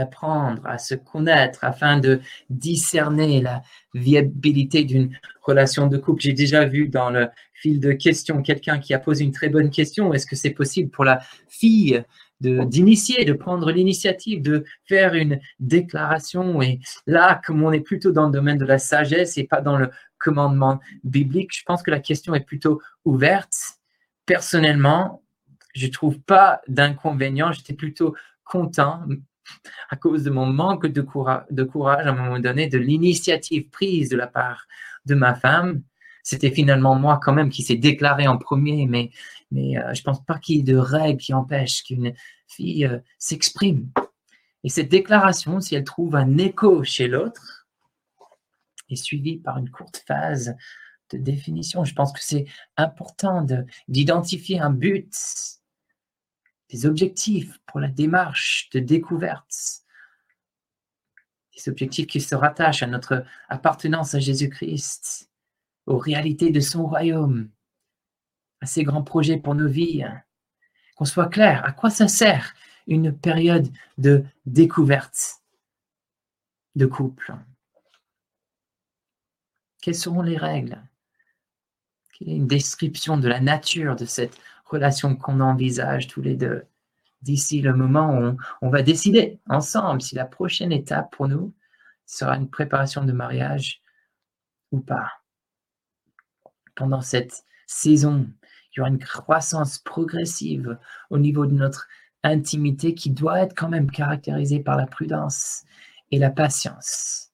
d'apprendre à se connaître afin de discerner la viabilité d'une relation de couple. J'ai déjà vu dans le fil de questions quelqu'un qui a posé une très bonne question. Est-ce que c'est possible pour la fille d'initier, de, prendre l'initiative, de faire une déclaration? Et là, comme on est plutôt dans le domaine de la sagesse et pas dans le commandement biblique, je pense que la question est plutôt ouverte. Personnellement, je trouve pas d'inconvénient. J'étais plutôt content à cause de mon manque de, courage à un moment donné, de l'initiative prise de la part de ma femme. C'était finalement moi quand même qui s'est déclaré en premier, mais mais euh, je ne pense pas qu'il y ait de règles qui empêchent qu'une fille euh, s'exprime. Et cette déclaration, si elle trouve un écho chez l'autre, est suivie par une courte phase de définition. Je pense que c'est important d'identifier un but, des objectifs pour la démarche de découverte, des objectifs qui se rattachent à notre appartenance à Jésus-Christ, aux réalités de son royaume, à ces grands projets pour nos vies. Qu'on soit clair, à quoi ça sert une période de découverte de couple? Quelles seront les règles? Quelle est une description de la nature de cette relation qu'on envisage tous les deux d'ici le moment où on, va décider ensemble si la prochaine étape pour nous sera une préparation de mariage ou pas. Pendant cette saison il y aura une croissance progressive au niveau de notre intimité qui doit être quand même caractérisée par la prudence et la patience.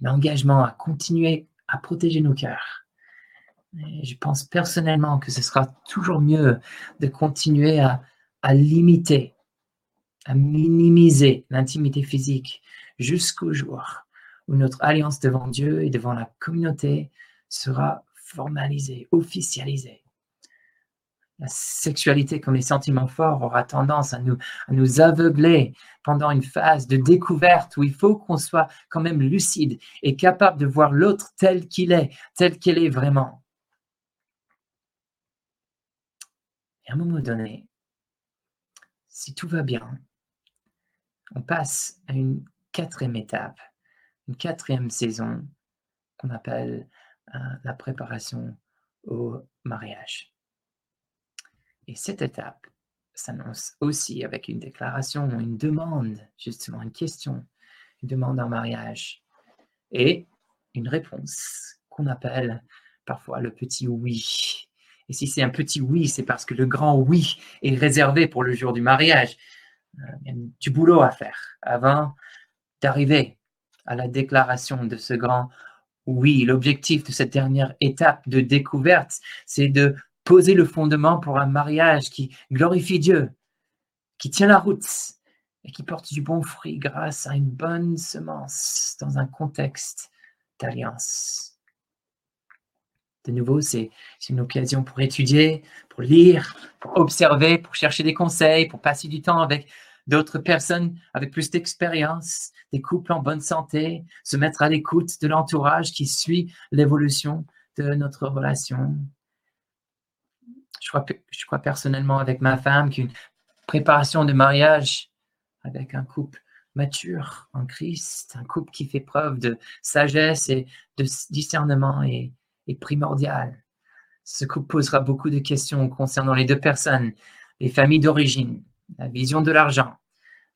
L'engagement à continuer à protéger nos cœurs. Je pense personnellement que ce sera toujours mieux de continuer à, à limiter, à minimiser l'intimité physique jusqu'au jour où notre alliance devant Dieu et devant la communauté sera formalisée, officialisée la sexualité comme les sentiments forts aura tendance à nous, à nous aveugler pendant une phase de découverte où il faut qu'on soit quand même lucide et capable de voir l'autre tel qu'il est, tel qu'elle est vraiment. Et à un moment donné, si tout va bien, on passe à une quatrième étape, une quatrième saison qu'on appelle euh, la préparation au mariage. Et cette étape s'annonce aussi avec une déclaration, une demande, justement, une question, une demande en mariage et une réponse qu'on appelle parfois le petit oui. Et si c'est un petit oui, c'est parce que le grand oui est réservé pour le jour du mariage. Euh, il y a du boulot à faire avant d'arriver à la déclaration de ce grand oui. L'objectif de cette dernière étape de découverte, c'est de poser le fondement pour un mariage qui glorifie Dieu, qui tient la route et qui porte du bon fruit grâce à une bonne semence dans un contexte d'alliance. De nouveau, c'est une occasion pour étudier, pour lire, pour observer, pour chercher des conseils, pour passer du temps avec d'autres personnes avec plus d'expérience, des couples en bonne santé, se mettre à l'écoute de l'entourage qui suit l'évolution de notre relation. Je crois, je crois personnellement avec ma femme qu'une préparation de mariage avec un couple mature en Christ, un couple qui fait preuve de sagesse et de discernement est, primordial. Ce couple posera beaucoup de questions concernant les deux personnes, les familles d'origine, la vision de l'argent,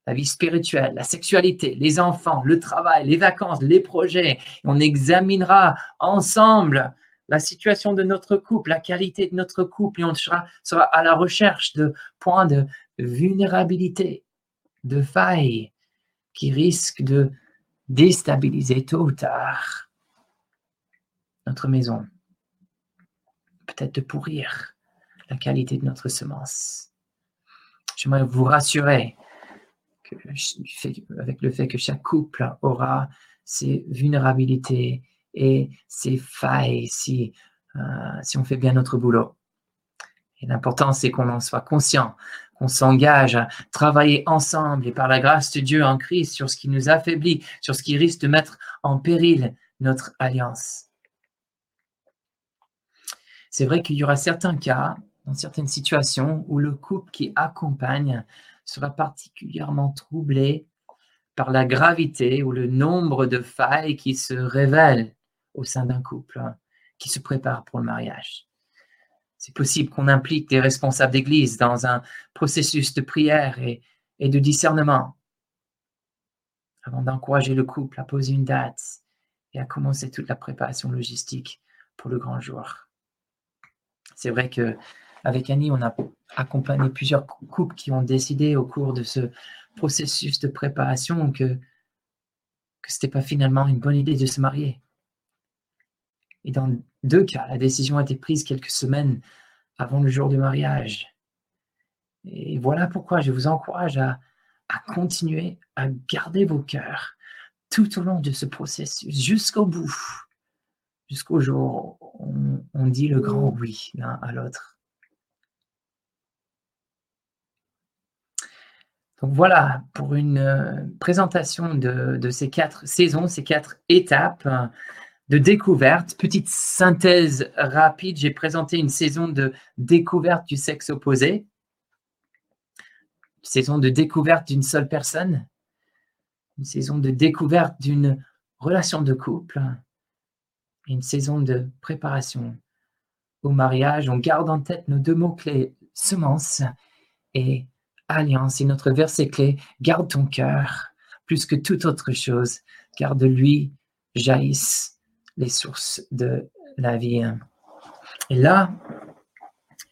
la vie spirituelle, la sexualité, les enfants, le travail, les vacances, les projets. On examinera ensemble la situation de notre couple, la qualité de notre couple, et on sera, sera à la recherche de points de vulnérabilité de failles qui risquent de déstabiliser tôt ou tard notre maison, peut-être de pourrir la qualité de notre semence. J'aimerais vous rassurer avec le fait que chaque couple aura ses vulnérabilités et ses failles si, euh, si on fait bien notre boulot. Et l'important, c'est qu'on en soit conscient, qu'on s'engage à travailler ensemble et par la grâce de Dieu en Christ sur ce qui nous affaiblit, sur ce qui risque de mettre en péril notre alliance. C'est vrai qu'il y aura certains cas, dans certaines situations, où le couple qui accompagne sera particulièrement troublé par la gravité ou le nombre de failles qui se révèlent au sein d'un couple qui se prépare pour le mariage. C'est possible qu'on implique des responsables d'église dans un processus de prière et, de discernement avant d'encourager le couple à poser une date et à commencer toute la préparation logistique pour le grand jour. C'est vrai que avec Annie, on a accompagné plusieurs couples qui ont décidé au cours de ce processus de préparation que, que ce n'était pas finalement une bonne idée de se marier. Et dans deux cas, la décision a été prise quelques semaines avant le jour du mariage. Et voilà pourquoi je vous encourage à, continuer à garder vos cœurs tout au long de ce processus, jusqu'au bout, jusqu'au jour où on, dit le grand oui l'un à l'autre. Donc voilà pour une euh, présentation de, de, ces quatre saisons, ces quatre étapes de découverte. Petite synthèse rapide, j'ai présenté une saison de découverte du sexe opposé, une saison de découverte d'une seule personne, une saison de découverte d'une relation de couple, une saison de préparation au mariage. On garde en tête nos deux mots-clés, semence et alliance. Et notre verset clé, garde ton cœur plus que toute autre chose, car de lui jaillissent les sources de la vie. Et là,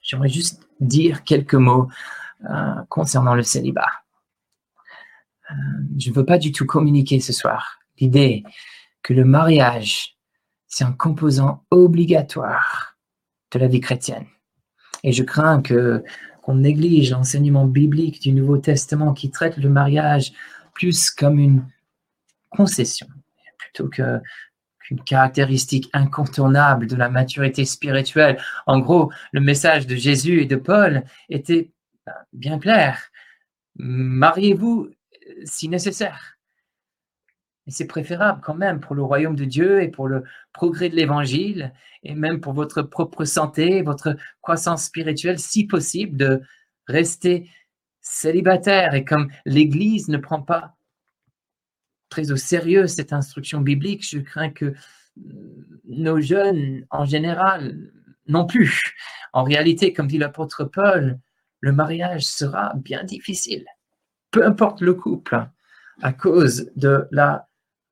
j'aimerais juste dire quelques mots euh, concernant le célibat. Euh, je ne veux pas du tout communiquer ce soir l'idée que le mariage, c'est un composant obligatoire de la vie chrétienne. Et je crains que qu'on néglige l'enseignement biblique du Nouveau Testament qui traite le mariage plus comme une concession plutôt que une caractéristique incontournable de la maturité spirituelle. En gros, le message de Jésus et de Paul était ben, bien clair. Mariez-vous euh, si nécessaire. Et c'est préférable quand même pour le royaume de Dieu et pour le progrès de l'évangile et même pour votre propre santé, votre croissance spirituelle, si possible, de rester célibataire. Et comme l'Église ne prend pas très au sérieux cette instruction biblique. Je crains que euh, nos jeunes, en général, non plus. En réalité, comme dit l'apôtre Paul, le mariage sera bien difficile, peu importe le couple, à cause de la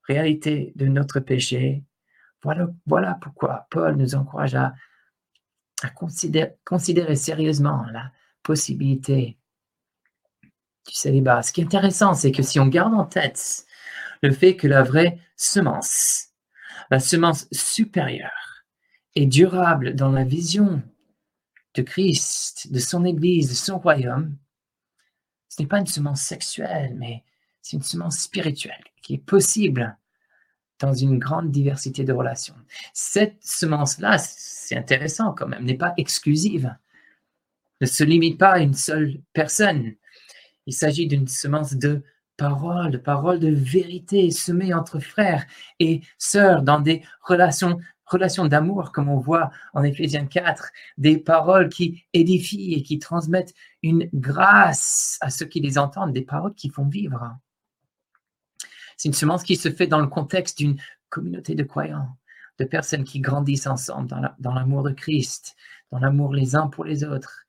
réalité de notre péché. Voilà, pourquoi Paul nous encourage à, considérer, considérer sérieusement la possibilité du célibat. Ce qui est intéressant, c'est que si on garde en tête le fait que la vraie semence, la semence supérieure et durable dans la vision de Christ, de son Église, de son royaume, Ce n'est pas une semence sexuelle, mais c'est une semence spirituelle qui est possible dans une grande diversité de relations. Cette semence-là, c'est intéressant quand même, n'est pas exclusive, ne se limite pas à une seule personne. Il s'agit d'une semence de parole, de parole de vérité semée entre frères et sœurs dans des relations relations d'amour, comme on voit en Éphésiens 4, des paroles qui édifient et qui transmettent une grâce à ceux qui les entendent, des paroles qui font vivre. C'est une semence qui se fait dans le contexte d'une communauté de croyants, de personnes qui grandissent ensemble dans l'amour de Christ, dans l'amour les uns pour les autres.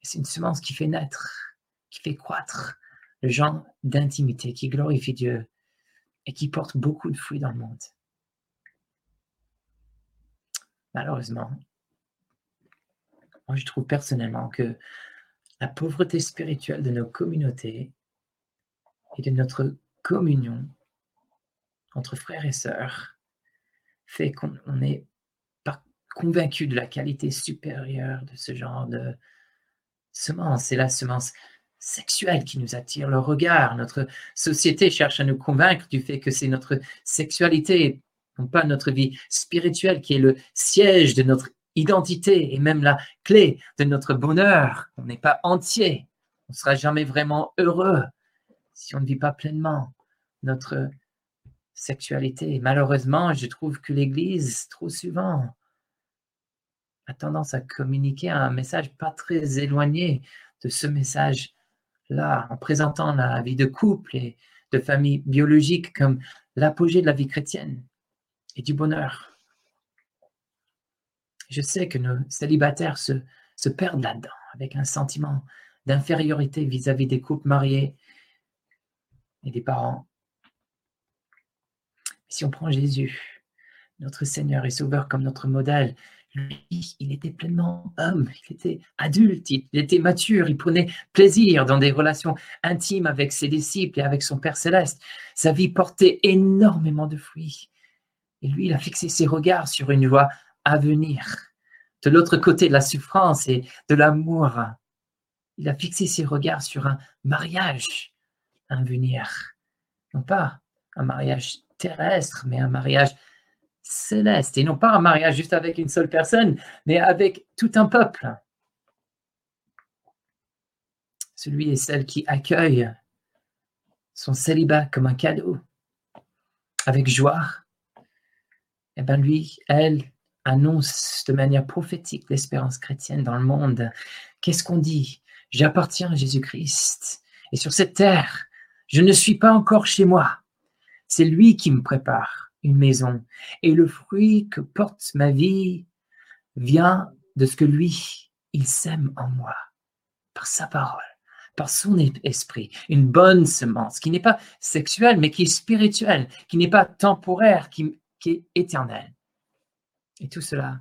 C'est une semence qui fait naître, qui fait croître le genre d'intimité, qui glorifie Dieu et qui porte beaucoup de fruits dans le monde. Malheureusement, moi je trouve personnellement que la pauvreté spirituelle de nos communautés et de notre communion entre frères et sœurs fait qu'on pas convaincu de la qualité supérieure de ce genre de semence. C'est la semence sexuelle qui nous attire le regard. Notre société cherche à nous convaincre du fait que c'est notre sexualité, non pas notre vie spirituelle, qui est le siège de notre identité et même la clé de notre bonheur. On n'est pas entier. On ne sera jamais vraiment heureux si on ne vit pas pleinement notre sexualité. Malheureusement, je trouve que l'Église, trop souvent, a tendance à communiquer un message pas très éloigné de ce message-là, en présentant la vie de couple et de famille biologique comme l'apogée de la vie chrétienne et du bonheur. Je sais que nos célibataires se, se perdent là-dedans, avec un sentiment d'infériorité vis-à-vis des couples mariés et des parents si on prend Jésus, notre Seigneur et Sauveur comme notre modèle, lui, il était pleinement homme, il était adulte, il était mature, il prenait plaisir dans des relations intimes avec ses disciples et avec son Père céleste. Sa vie portait énormément de fruits. Et lui, il a fixé ses regards sur une voie à venir. De l'autre côté de la souffrance et de l'amour, il a fixé ses regards sur un mariage à venir. Non pas un mariage terrestre, mais un mariage céleste. Et non pas un mariage juste avec une seule personne, mais avec tout un peuple. Celui et celle qui accueille son célibat comme un cadeau, avec joie, eh bien lui, elle, annonce de manière prophétique l'espérance chrétienne dans le monde. Qu'est-ce qu'on dit? J'appartiens à Jésus-Christ. Et sur cette terre, je ne suis pas encore chez moi. C'est lui qui me prépare une maison. Et le fruit que porte ma vie vient de ce que lui, il sème en moi, par sa parole, par son esprit. Une bonne semence qui n'est pas sexuelle, mais qui est spirituelle, qui n'est pas temporaire, qui, est éternelle. Et tout cela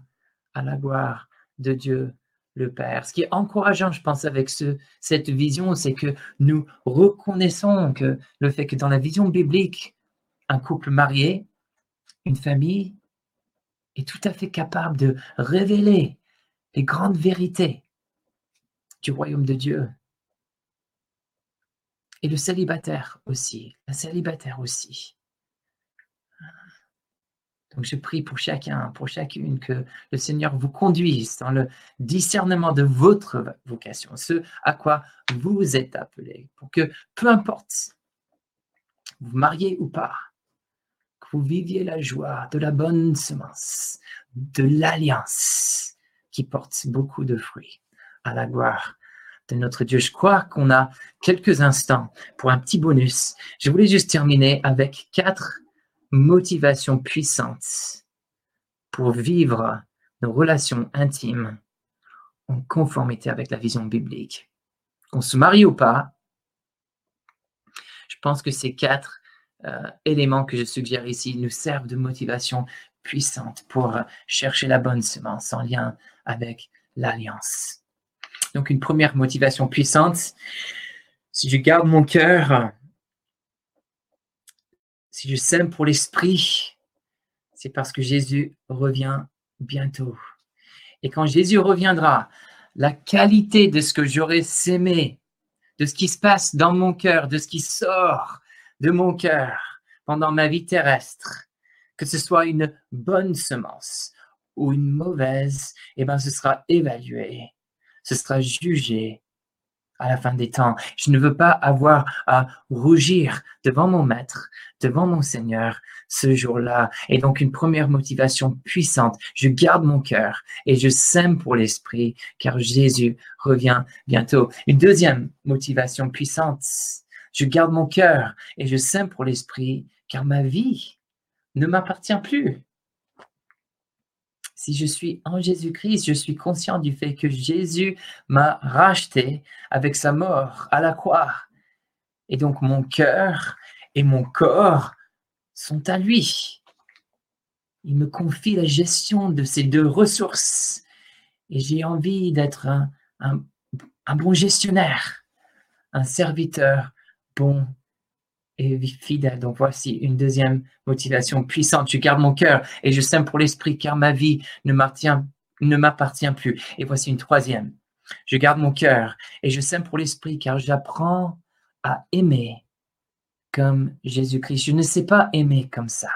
à la gloire de Dieu le Père. Ce qui est encourageant, je pense, avec ce, cette vision, c'est que nous reconnaissons que le fait que dans la vision biblique, un couple marié, une famille, est tout à fait capable de révéler les grandes vérités du royaume de Dieu. Et le célibataire aussi, la célibataire aussi. Donc je prie pour chacun, pour chacune, que le Seigneur vous conduise dans le discernement de votre vocation, ce à quoi vous êtes appelé, pour que peu importe, vous mariez ou pas, vous viviez la joie de la bonne semence, de l'alliance qui porte beaucoup de fruits à la gloire de notre Dieu. Je crois qu'on a quelques instants pour un petit bonus. Je voulais juste terminer avec quatre motivations puissantes pour vivre nos relations intimes en conformité avec la vision biblique. Qu'on se marie ou pas, je pense que ces quatre éléments que je suggère ici nous servent de motivation puissante pour chercher la bonne semence en lien avec l'alliance. Donc une première motivation puissante, si je garde mon cœur, si je sème pour l'esprit, c'est parce que Jésus revient bientôt. Et quand Jésus reviendra, la qualité de ce que j'aurai sémé de ce qui se passe dans mon cœur, de ce qui sort de mon cœur pendant ma vie terrestre, que ce soit une bonne semence ou une mauvaise, eh ben, ce sera évalué, ce sera jugé à la fin des temps. Je ne veux pas avoir à rougir devant mon maître, devant mon Seigneur ce jour-là. Et donc une première motivation puissante, je garde mon cœur et je sème pour l'esprit car Jésus revient bientôt. Une deuxième motivation puissante, je garde mon cœur et je sème pour l'esprit car ma vie ne m'appartient plus. Si je suis en Jésus-Christ, je suis conscient du fait que Jésus m'a racheté avec sa mort à la croix. Et donc mon cœur et mon corps sont à lui. Il me confie la gestion de ces deux ressources. Et j'ai envie d'être un, un, bon gestionnaire, un serviteur bon et fidèle. Donc voici une deuxième motivation puissante. Je garde mon cœur et je sème pour l'esprit car ma vie ne m'appartient plus. Et voici une troisième. Je garde mon cœur et je sème pour l'esprit car j'apprends à aimer comme Jésus-Christ. Je ne sais pas aimer comme ça.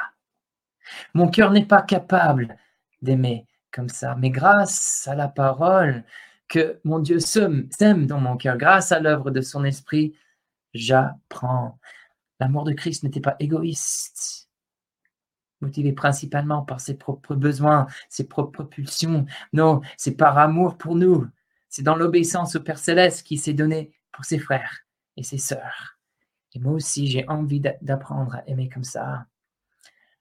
Mon cœur n'est pas capable d'aimer comme ça. Mais grâce à la parole que mon Dieu sème dans mon cœur, grâce à l'œuvre de son esprit, j'apprends L'amour de Christ n'était pas égoïste, motivé principalement par ses propres besoins, ses propres pulsions. Non, c'est par amour pour nous. C'est dans l'obéissance au Père céleste qui s'est donné pour ses frères et ses sœurs. Et moi aussi, j'ai envie d'apprendre à aimer comme ça.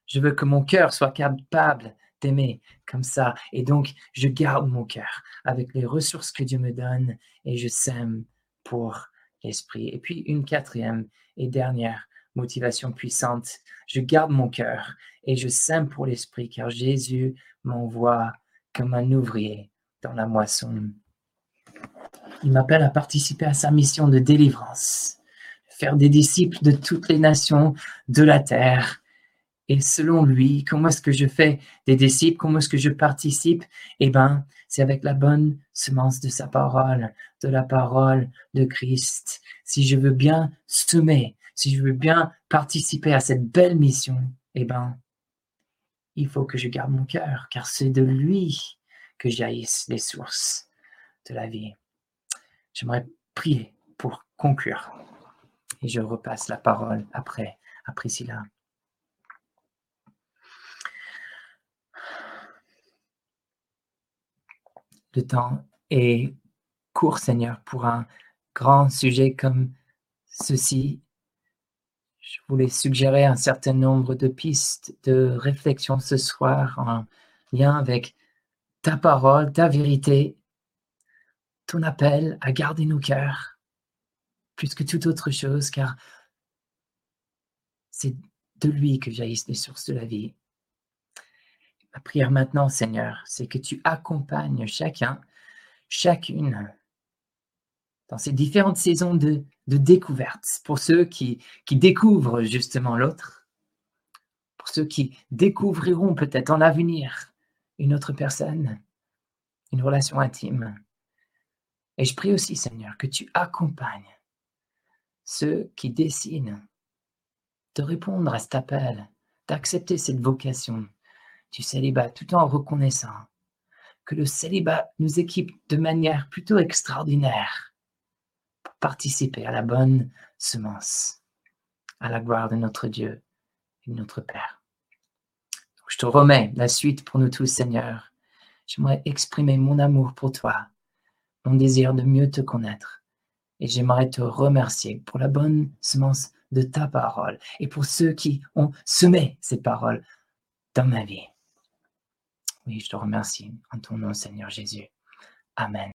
Je veux que mon cœur soit capable d'aimer comme ça. Et donc, je garde mon cœur avec les ressources que Dieu me donne et je sème pour l'esprit. Et puis, une quatrième et dernière motivation puissante. Je garde mon cœur et je sème pour l'esprit car Jésus m'envoie comme un ouvrier dans la moisson. Il m'appelle à participer à sa mission de délivrance, faire des disciples de toutes les nations de la terre. Et selon lui, comment est-ce que je fais des disciples, comment est-ce que je participe? Eh bien, c'est avec la bonne semence de sa parole, de la parole de Christ. Si je veux bien semer si je veux bien participer à cette belle mission, eh ben, il faut que je garde mon cœur, car c'est de lui que jaillissent les sources de la vie. J'aimerais prier pour conclure. Et je repasse la parole après à Priscilla. Le temps est court, Seigneur, pour un grand sujet comme ceci je voulais suggérer un certain nombre de pistes de réflexion ce soir en lien avec ta parole, ta vérité, ton appel à garder nos cœurs plus que toute autre chose, car c'est de lui que jaillissent les sources de la vie. Ma prière maintenant, Seigneur, c'est que tu accompagnes chacun, chacune dans ces différentes saisons de, découverte, pour ceux qui, qui découvrent justement l'autre, pour ceux qui découvriront peut-être en l'avenir une autre personne, une relation intime. Et je prie aussi, Seigneur, que tu accompagnes ceux qui décident de répondre à cet appel, d'accepter cette vocation du célibat tout en reconnaissant que le célibat nous équipe de manière plutôt extraordinaire participer à la bonne semence, à la gloire de notre Dieu et de notre Père. Je te remets la suite pour nous tous, Seigneur. J'aimerais exprimer mon amour pour toi, mon désir de mieux te connaître. Et j'aimerais te remercier pour la bonne semence de ta parole et pour ceux qui ont semé ces paroles dans ma vie. Oui, je te remercie en ton nom, Seigneur Jésus. Amen.